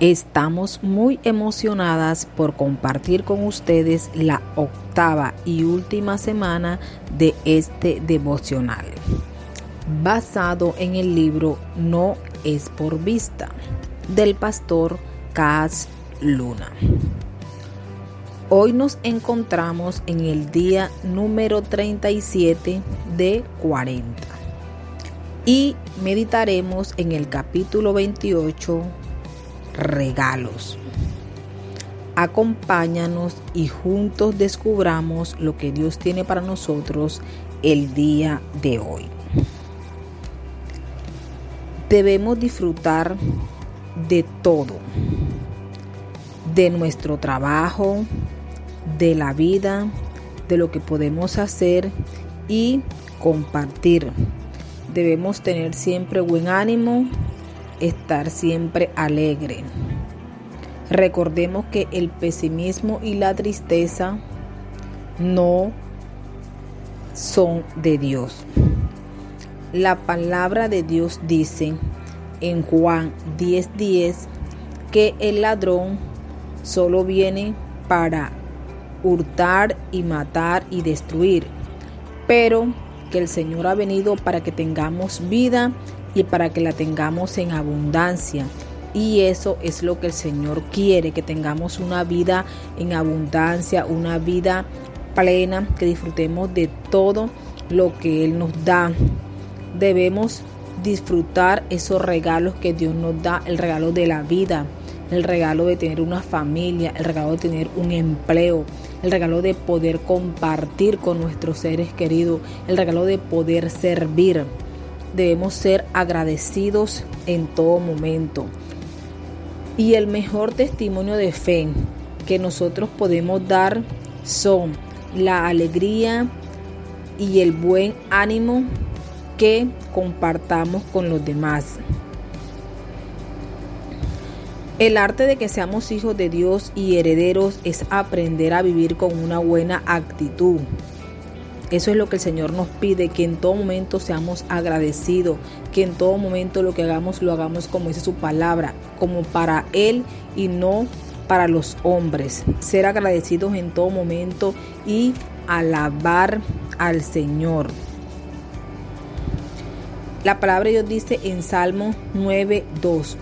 Estamos muy emocionadas por compartir con ustedes la octava y última semana de este devocional, basado en el libro No es por vista, del pastor Cas Luna. Hoy nos encontramos en el día número 37 de 40 y meditaremos en el capítulo 28 regalos. Acompáñanos y juntos descubramos lo que Dios tiene para nosotros el día de hoy. Debemos disfrutar de todo, de nuestro trabajo, de la vida, de lo que podemos hacer y compartir. Debemos tener siempre buen ánimo estar siempre alegre. Recordemos que el pesimismo y la tristeza no son de Dios. La palabra de Dios dice en Juan 10:10 10, que el ladrón solo viene para hurtar y matar y destruir, pero que el Señor ha venido para que tengamos vida y para que la tengamos en abundancia. Y eso es lo que el Señor quiere, que tengamos una vida en abundancia, una vida plena, que disfrutemos de todo lo que Él nos da. Debemos disfrutar esos regalos que Dios nos da, el regalo de la vida, el regalo de tener una familia, el regalo de tener un empleo, el regalo de poder compartir con nuestros seres queridos, el regalo de poder servir debemos ser agradecidos en todo momento. Y el mejor testimonio de fe que nosotros podemos dar son la alegría y el buen ánimo que compartamos con los demás. El arte de que seamos hijos de Dios y herederos es aprender a vivir con una buena actitud. Eso es lo que el Señor nos pide, que en todo momento seamos agradecidos, que en todo momento lo que hagamos lo hagamos como dice su palabra, como para Él y no para los hombres. Ser agradecidos en todo momento y alabar al Señor. La palabra de Dios dice en Salmo 9:2,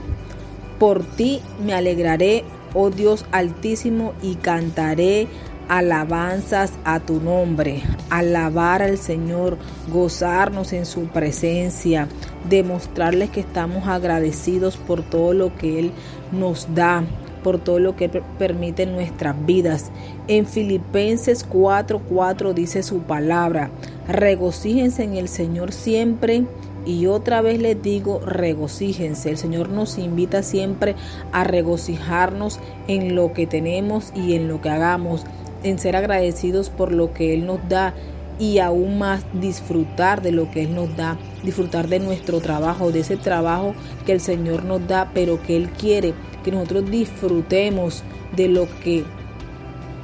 Por ti me alegraré, oh Dios altísimo, y cantaré alabanzas a tu nombre, alabar al Señor, gozarnos en su presencia, demostrarles que estamos agradecidos por todo lo que Él nos da, por todo lo que permite en nuestras vidas. En Filipenses 4:4 dice su palabra, regocíjense en el Señor siempre. Y otra vez les digo, regocíjense. El Señor nos invita siempre a regocijarnos en lo que tenemos y en lo que hagamos en ser agradecidos por lo que Él nos da y aún más disfrutar de lo que Él nos da, disfrutar de nuestro trabajo, de ese trabajo que el Señor nos da, pero que Él quiere que nosotros disfrutemos de lo que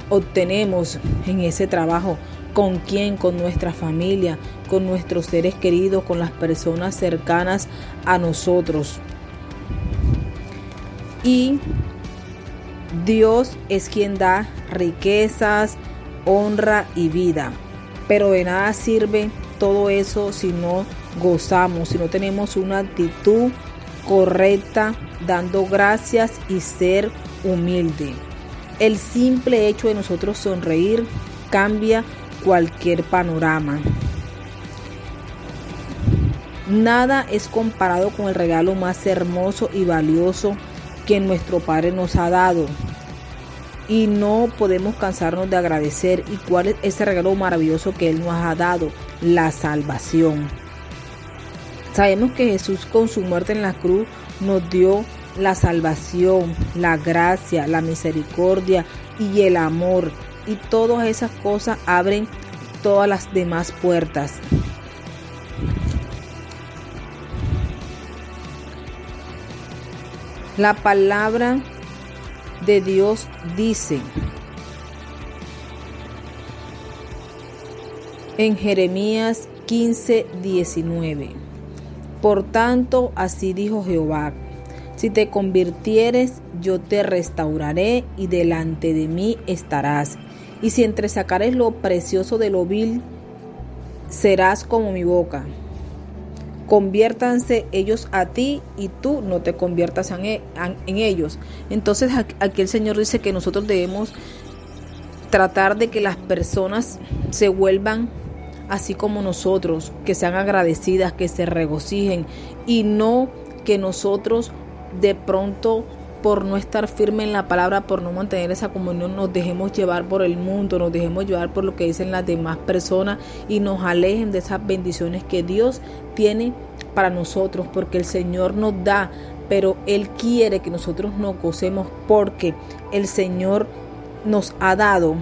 obtenemos en ese trabajo. ¿Con quién? Con nuestra familia, con nuestros seres queridos, con las personas cercanas a nosotros. Y Dios es quien da riquezas, honra y vida. Pero de nada sirve todo eso si no gozamos, si no tenemos una actitud correcta, dando gracias y ser humilde. El simple hecho de nosotros sonreír cambia cualquier panorama. Nada es comparado con el regalo más hermoso y valioso que nuestro Padre nos ha dado. Y no podemos cansarnos de agradecer y cuál es ese regalo maravilloso que Él nos ha dado, la salvación. Sabemos que Jesús con su muerte en la cruz nos dio la salvación, la gracia, la misericordia y el amor. Y todas esas cosas abren todas las demás puertas. La palabra de Dios dice en Jeremías 15, 19. Por tanto, así dijo Jehová, Si te convirtieres, yo te restauraré y delante de mí estarás. Y si entresacares lo precioso de lo vil, serás como mi boca. Conviértanse ellos a ti y tú no te conviertas en, e, ellos. Entonces aquí el Señor dice que nosotros debemos tratar de que las personas se vuelvan así como nosotros, que sean agradecidas, que se regocijen y no que nosotros de pronto por no estar firme en la palabra, por no mantener esa comunión, nos dejemos llevar por el mundo, nos dejemos llevar por lo que dicen las demás personas y nos alejen de esas bendiciones que Dios tiene para nosotros, porque el Señor nos da, pero Él quiere que nosotros nos gocemos porque el Señor nos ha dado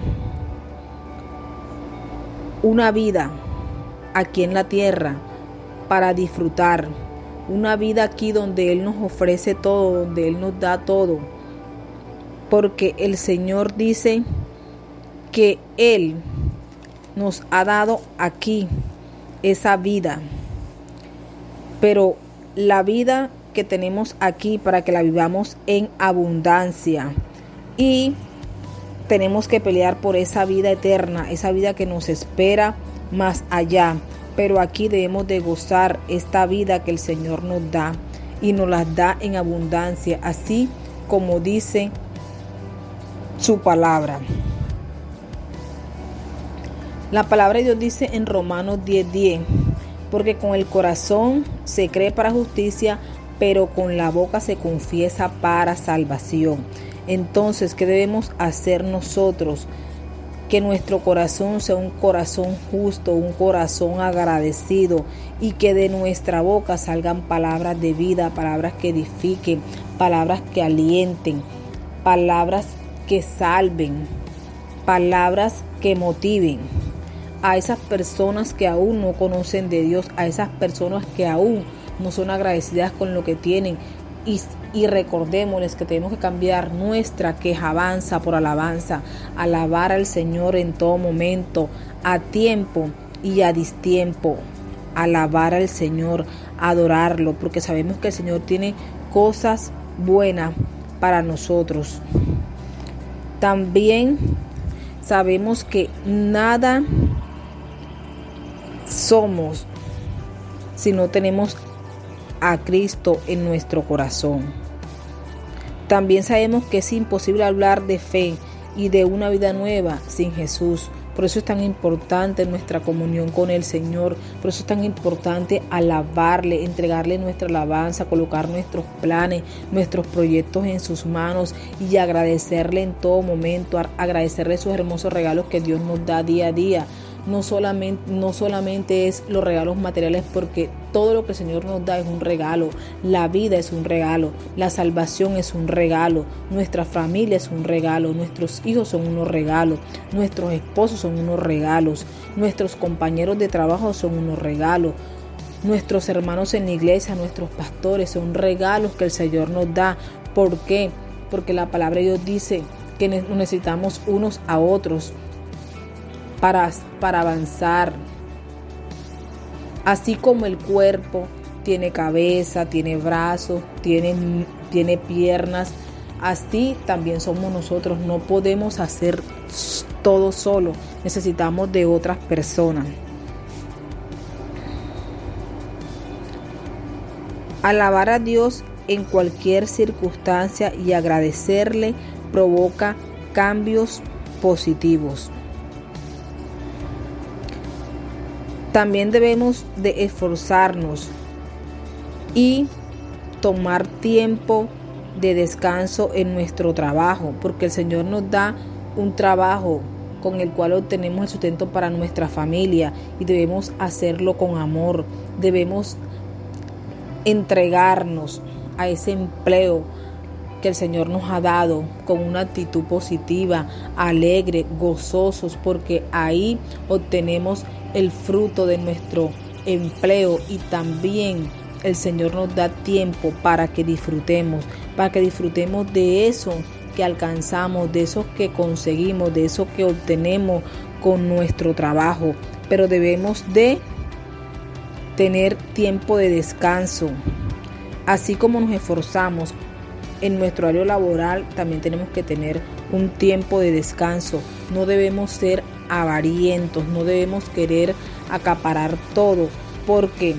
una vida aquí en la tierra para disfrutar una vida aquí donde Él nos ofrece todo, donde Él nos da todo. Porque el Señor dice que Él nos ha dado aquí esa vida. Pero la vida que tenemos aquí para que la vivamos en abundancia. Y tenemos que pelear por esa vida eterna, esa vida que nos espera más allá pero aquí debemos de gozar esta vida que el Señor nos da y nos las da en abundancia, así como dice su palabra. La palabra de Dios dice en Romanos 10:10, porque con el corazón se cree para justicia, pero con la boca se confiesa para salvación. Entonces, ¿qué debemos hacer nosotros? Que nuestro corazón sea un corazón justo, un corazón agradecido y que de nuestra boca salgan palabras de vida, palabras que edifiquen, palabras que alienten, palabras que salven, palabras que motiven. A esas personas que aún no conocen de Dios, a esas personas que aún no son agradecidas con lo que tienen, y, recordémosles que tenemos que cambiar nuestra quejabanza por alabanza, alabar al Señor en todo momento, a tiempo y a distiempo, alabar al Señor, adorarlo, porque sabemos que el Señor tiene cosas buenas para nosotros. También sabemos que nada somos si no tenemos a Cristo en nuestro corazón. También sabemos que es imposible hablar de fe y de una vida nueva sin Jesús. Por eso es tan importante nuestra comunión con el Señor. Por eso es tan importante alabarle, entregarle nuestra alabanza, colocar nuestros planes, nuestros proyectos en sus manos y agradecerle en todo momento, agradecerle sus hermosos regalos que Dios nos da día a día no solamente, no solamente es los regalos materiales, porque todo lo que el Señor nos da es un regalo, la vida es un regalo, la salvación es un regalo, nuestra familia es un regalo, nuestros hijos son unos regalos, nuestros esposos son unos regalos, nuestros compañeros de trabajo son unos regalos. Nuestros hermanos en la iglesia, nuestros pastores son regalos que el Señor nos da. ¿Por qué? Porque la palabra de Dios dice que necesitamos unos a otros para, para avanzar. Así como el cuerpo tiene cabeza, tiene brazos, tiene, tiene piernas, así también somos nosotros. No podemos hacer todo solo, necesitamos de otras personas. Alabar a Dios en cualquier circunstancia y agradecerle provoca cambios positivos. También debemos de esforzarnos y tomar tiempo de descanso en nuestro trabajo, porque el Señor nos da un trabajo con el cual obtenemos el sustento para nuestra familia y debemos hacerlo con amor, debemos entregarnos a ese empleo que el Señor nos ha dado con una actitud positiva, alegre, gozosos, porque ahí obtenemos el fruto de nuestro empleo y también el Señor nos da tiempo para que disfrutemos, para que disfrutemos de eso que alcanzamos, de eso que conseguimos, de eso que obtenemos con nuestro trabajo. Pero debemos de tener tiempo de descanso. Así como nos esforzamos en nuestro horario laboral también tenemos que tener un tiempo de descanso. No debemos ser avarientos, no debemos querer acaparar todo, porque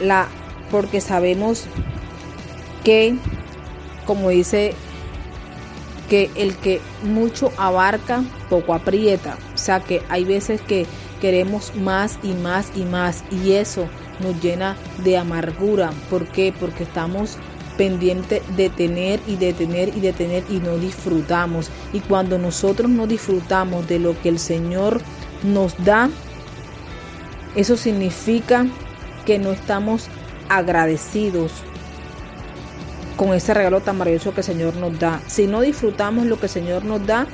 la porque sabemos que como dice que el que mucho abarca, poco aprieta. O sea que hay veces que queremos más y más y más y eso nos llena de amargura. ¿Por qué? Porque estamos pendientes de tener y de tener y de tener y no disfrutamos. Y cuando nosotros no disfrutamos de lo que el Señor nos da, eso significa que no estamos agradecidos con ese regalo tan maravilloso que el Señor nos da. Si no disfrutamos lo que el Señor nos da,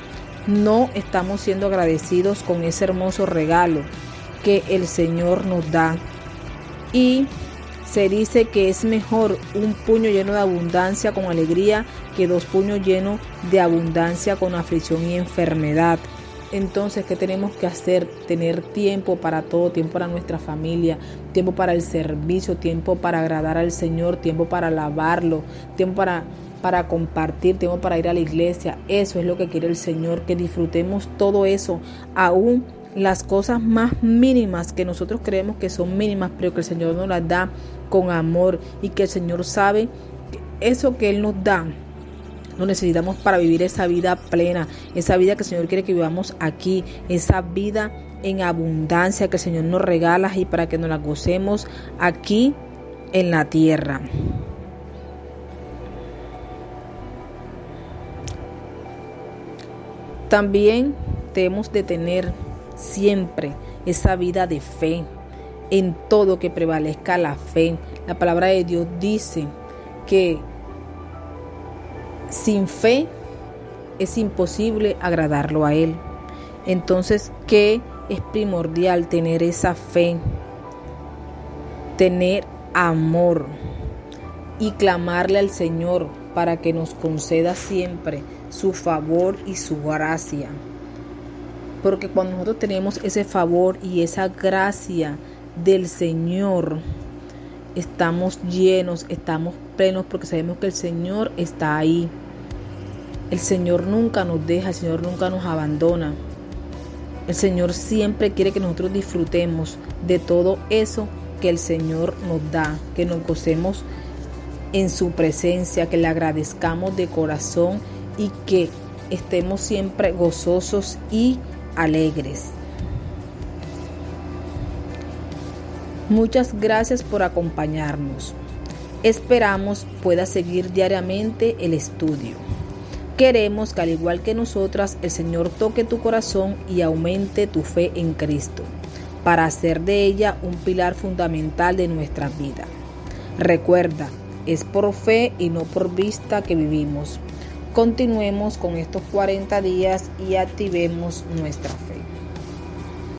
no estamos siendo agradecidos con ese hermoso regalo que el Señor nos da. Y se dice que es mejor un puño lleno de abundancia con alegría que dos puños llenos de abundancia con aflicción y enfermedad. Entonces, ¿qué tenemos que hacer? Tener tiempo para todo, tiempo para nuestra familia, tiempo para el servicio, tiempo para agradar al Señor, tiempo para alabarlo, tiempo para, para compartir, tiempo para ir a la iglesia. Eso es lo que quiere el Señor, que disfrutemos todo eso, aún las cosas más mínimas que nosotros creemos que son mínimas, pero que el Señor nos las da con amor y que el Señor sabe eso que Él nos da lo necesitamos para vivir esa vida plena, esa vida que el Señor quiere que vivamos aquí, esa vida en abundancia que el Señor nos regala y para que nos la gocemos aquí en la tierra. También debemos de tener siempre esa vida de fe, en todo que prevalezca la fe. La palabra de Dios dice que sin fe es imposible agradarlo a Él. Entonces, ¿qué es primordial tener esa fe? Tener amor y clamarle al Señor para que nos conceda siempre su favor y su gracia. Porque cuando nosotros tenemos ese favor y esa gracia del Señor, estamos llenos, estamos plenos porque sabemos que el Señor está ahí. El Señor nunca nos deja, el Señor nunca nos abandona. El Señor siempre quiere que nosotros disfrutemos de todo eso que el Señor nos da, que nos gocemos en su presencia, que le agradezcamos de corazón y que estemos siempre gozosos y alegres. Muchas gracias por acompañarnos. Esperamos pueda seguir diariamente el estudio. Queremos que al igual que nosotras, el Señor toque tu corazón y aumente tu fe en Cristo, para hacer de ella un pilar fundamental de nuestra vida. Recuerda, es por fe y no por vista que vivimos. Continuemos con estos 40 días y activemos nuestra fe.